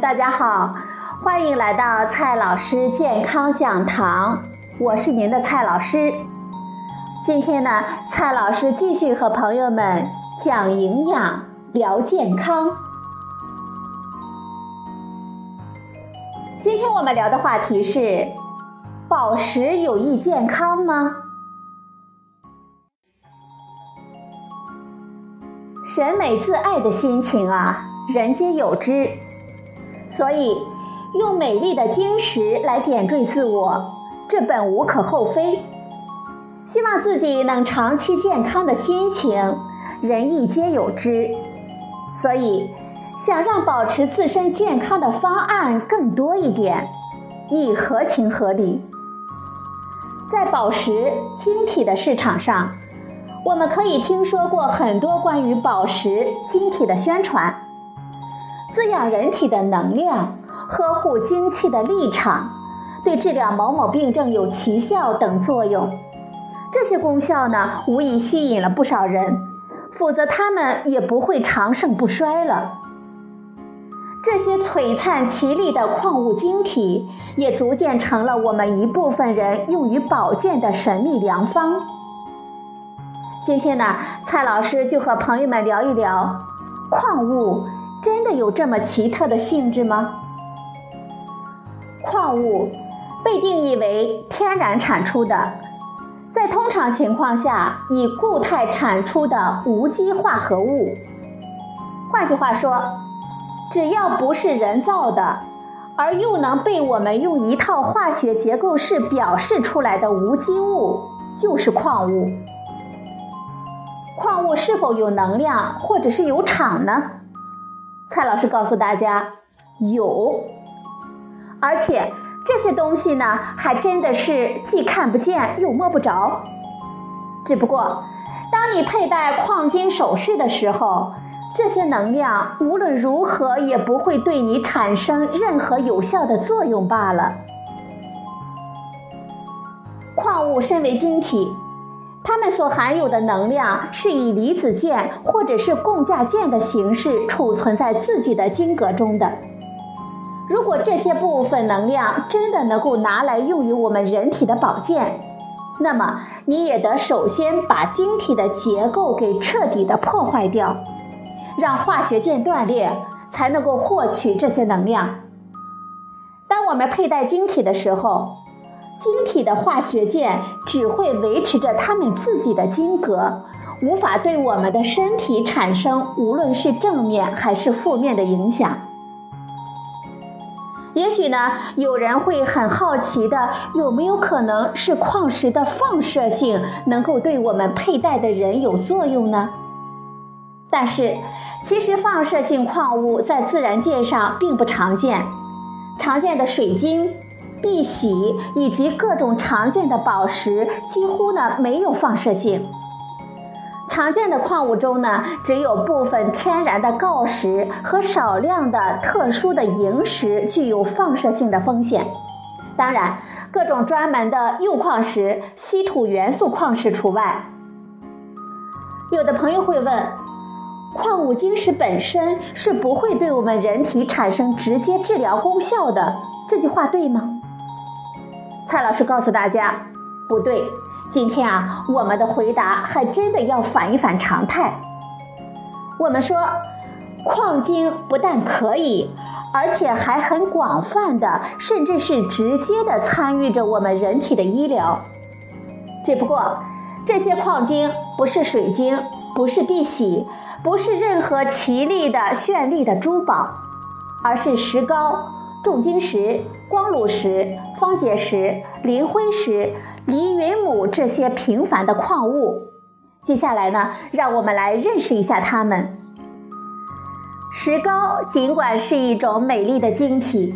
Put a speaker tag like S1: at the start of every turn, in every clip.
S1: 大家好，欢迎来到蔡老师健康讲堂，我是您的蔡老师。今天呢，蔡老师继续和朋友们讲营养、聊健康。今天我们聊的话题是：宝石有益健康吗？审美自爱的心情啊，人皆有之。所以，用美丽的晶石来点缀自我，这本无可厚非。希望自己能长期健康的心情，人亦皆有之。所以，想让保持自身健康的方案更多一点，亦合情合理。在宝石晶体的市场上。我们可以听说过很多关于宝石晶体的宣传，滋养人体的能量，呵护精气的立场，对治疗某某病症有奇效等作用。这些功效呢，无疑吸引了不少人，否则他们也不会长盛不衰了。这些璀璨奇丽的矿物晶体，也逐渐成了我们一部分人用于保健的神秘良方。今天呢，蔡老师就和朋友们聊一聊，矿物真的有这么奇特的性质吗？矿物被定义为天然产出的，在通常情况下以固态产出的无机化合物。换句话说，只要不是人造的，而又能被我们用一套化学结构式表示出来的无机物，就是矿物。矿物是否有能量，或者是有场呢？蔡老师告诉大家，有，而且这些东西呢，还真的是既看不见又摸不着。只不过，当你佩戴矿金首饰的时候，这些能量无论如何也不会对你产生任何有效的作用罢了。矿物身为晶体。它们所含有的能量是以离子键或者是共价键的形式储存在自己的晶格中的。如果这些部分能量真的能够拿来用于我们人体的保健，那么你也得首先把晶体的结构给彻底的破坏掉，让化学键断裂，才能够获取这些能量。当我们佩戴晶体的时候，晶体的化学键只会维持着它们自己的晶格，无法对我们的身体产生无论是正面还是负面的影响。也许呢，有人会很好奇的，有没有可能是矿石的放射性能够对我们佩戴的人有作用呢？但是，其实放射性矿物在自然界上并不常见，常见的水晶。碧玺以及各种常见的宝石几乎呢没有放射性。常见的矿物中呢，只有部分天然的锆石和少量的特殊的萤石具有放射性的风险。当然，各种专门的铀矿石、稀土元素矿石除外。有的朋友会问：矿物晶石本身是不会对我们人体产生直接治疗功效的，这句话对吗？蔡老师告诉大家，不对。今天啊，我们的回答还真的要反一反常态。我们说，矿晶不但可以，而且还很广泛的，甚至是直接的参与着我们人体的医疗。只不过，这些矿晶不是水晶，不是碧玺，不是任何奇丽的绚丽的珠宝，而是石膏。重晶石、光卤石、方解石、磷灰石、离云母这些平凡的矿物，接下来呢，让我们来认识一下它们。石膏尽管是一种美丽的晶体，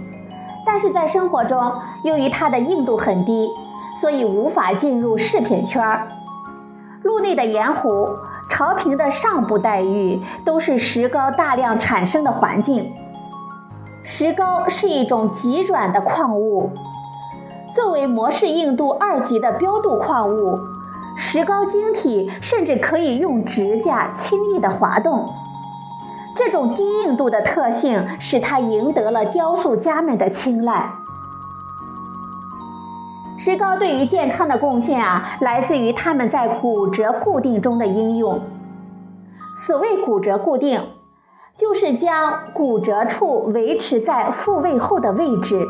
S1: 但是在生活中，由于它的硬度很低，所以无法进入饰品圈儿。陆内的盐湖、潮平的上部带域，都是石膏大量产生的环境。石膏是一种极软的矿物，作为模式硬度二级的标度矿物，石膏晶体甚至可以用指甲轻易的滑动。这种低硬度的特性使它赢得了雕塑家们的青睐。石膏对于健康的贡献啊，来自于它们在骨折固定中的应用。所谓骨折固定，就是将骨折处维持在复位后的位置，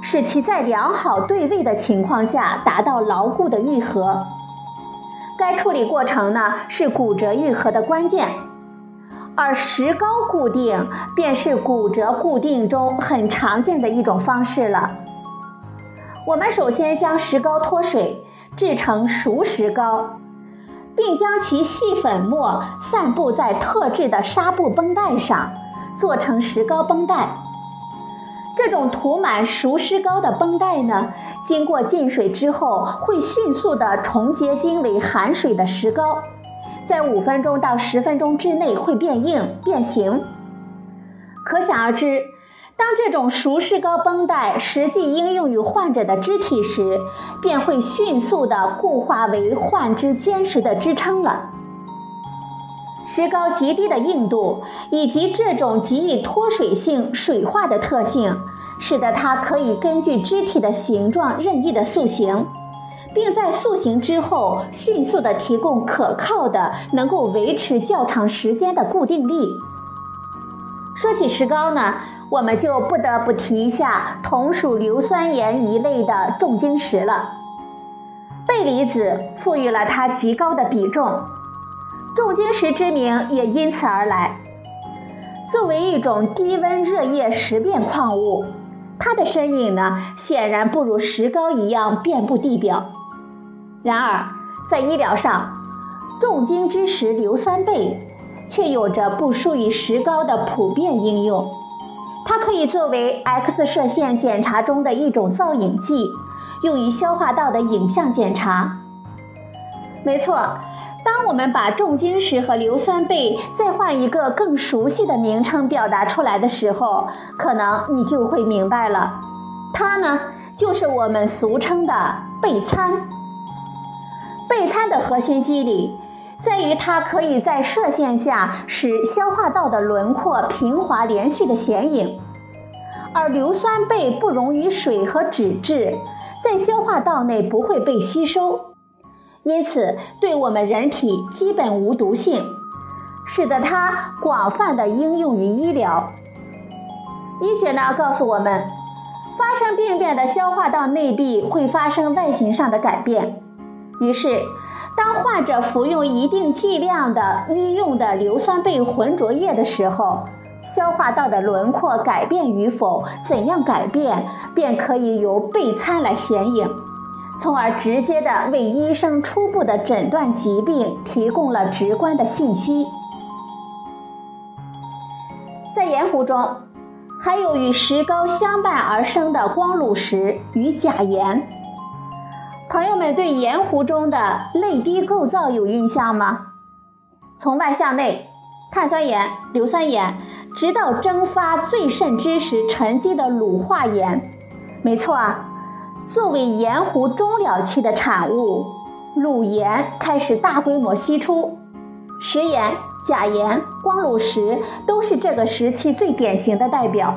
S1: 使其在良好对位的情况下达到牢固的愈合。该处理过程呢，是骨折愈合的关键。而石膏固定便是骨折固定中很常见的一种方式了。我们首先将石膏脱水，制成熟石膏，并将其细粉末散布在特制的纱布绷带上，做成石膏绷带。这种涂满熟石膏的绷带呢，经过浸水之后，会迅速地重结晶为含水的石膏，在五分钟到十分钟之内会变硬变形。可想而知。当这种熟石膏绷带实际应用于患者的肢体时，便会迅速地固化为患肢坚实的支撑了。石膏极低的硬度以及这种极易脱水性、水化的特性，使得它可以根据肢体的形状任意的塑形，并在塑形之后迅速地提供可靠的、能够维持较长时间的固定力。说起石膏呢？我们就不得不提一下同属硫酸盐一类的重晶石了。钡离子赋予了它极高的比重，重晶石之名也因此而来。作为一种低温热液蚀变矿物，它的身影呢，显然不如石膏一样遍布地表。然而，在医疗上，重晶之石硫酸钡却有着不输于石膏的普遍应用。它可以作为 X 射线检查中的一种造影剂，用于消化道的影像检查。没错，当我们把重晶石和硫酸钡再换一个更熟悉的名称表达出来的时候，可能你就会明白了。它呢，就是我们俗称的钡餐。钡餐的核心机理。在于它可以在射线下使消化道的轮廓平滑连续的显影，而硫酸钡不溶于水和脂质，在消化道内不会被吸收，因此对我们人体基本无毒性，使得它广泛的应用于医疗。医学呢告诉我们，发生病变的消化道内壁会发生外形上的改变，于是。当患者服用一定剂量的医用的硫酸钡浑浊液的时候，消化道的轮廓改变与否，怎样改变，便可以由钡餐来显影，从而直接的为医生初步的诊断疾病提供了直观的信息。在盐湖中，还有与石膏相伴而生的光卤石与钾盐。朋友们对盐湖中的泪滴构造有印象吗？从外向内，碳酸盐、硫酸盐，直到蒸发最甚之时沉积的卤化盐。没错啊，作为盐湖终了期的产物，卤盐开始大规模析出。食盐、钾盐、光卤石都是这个时期最典型的代表。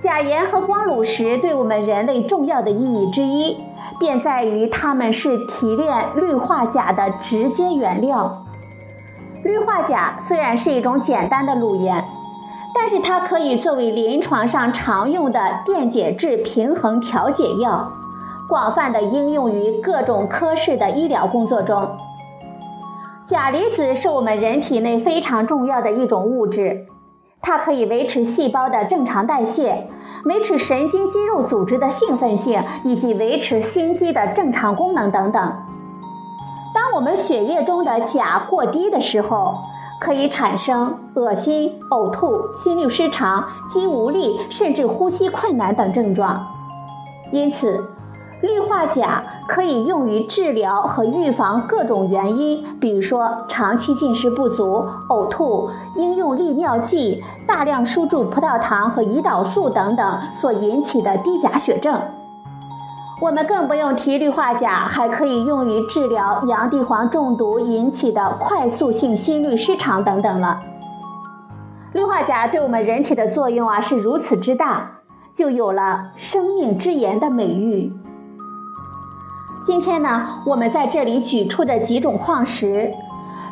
S1: 钾盐和光卤石对我们人类重要的意义之一。便在于它们是提炼氯化钾的直接原料。氯化钾虽然是一种简单的卤盐，但是它可以作为临床上常用的电解质平衡调节药，广泛的应用于各种科室的医疗工作中。钾离子是我们人体内非常重要的一种物质，它可以维持细胞的正常代谢。维持神经肌肉组织的兴奋性，以及维持心肌的正常功能等等。当我们血液中的钾过低的时候，可以产生恶心、呕吐、心律失常、肌无力，甚至呼吸困难等症状。因此，氯化钾可以用于治疗和预防各种原因，比如说长期进食不足、呕吐、应用利尿剂、大量输注葡萄糖和胰岛素等等所引起的低钾血症。我们更不用提氯化钾还可以用于治疗洋地黄中毒引起的快速性心律失常等等了。氯化钾对我们人体的作用啊是如此之大，就有了“生命之盐”的美誉。今天呢，我们在这里举出的几种矿石，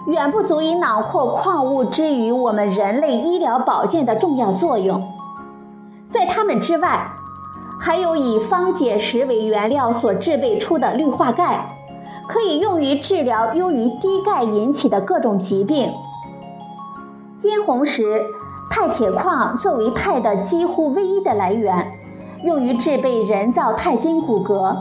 S1: 远不足以囊括矿物之于我们人类医疗保健的重要作用。在它们之外，还有以方解石为原料所制备出的氯化钙，可以用于治疗由于低钙引起的各种疾病。金红石、钛铁矿作为钛的几乎唯一的来源，用于制备人造钛金骨骼。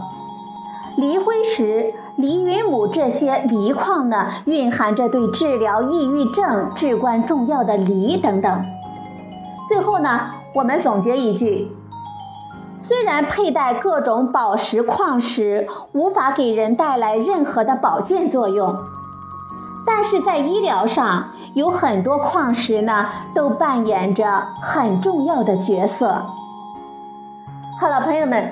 S1: 离灰石、离云母这些离矿呢，蕴含着对治疗抑郁症至关重要的锂等等。最后呢，我们总结一句。虽然佩戴各种宝石矿石无法给人带来任何的保健作用，但是在医疗上有很多矿石呢，都扮演着很重要的角色。好了，朋友们，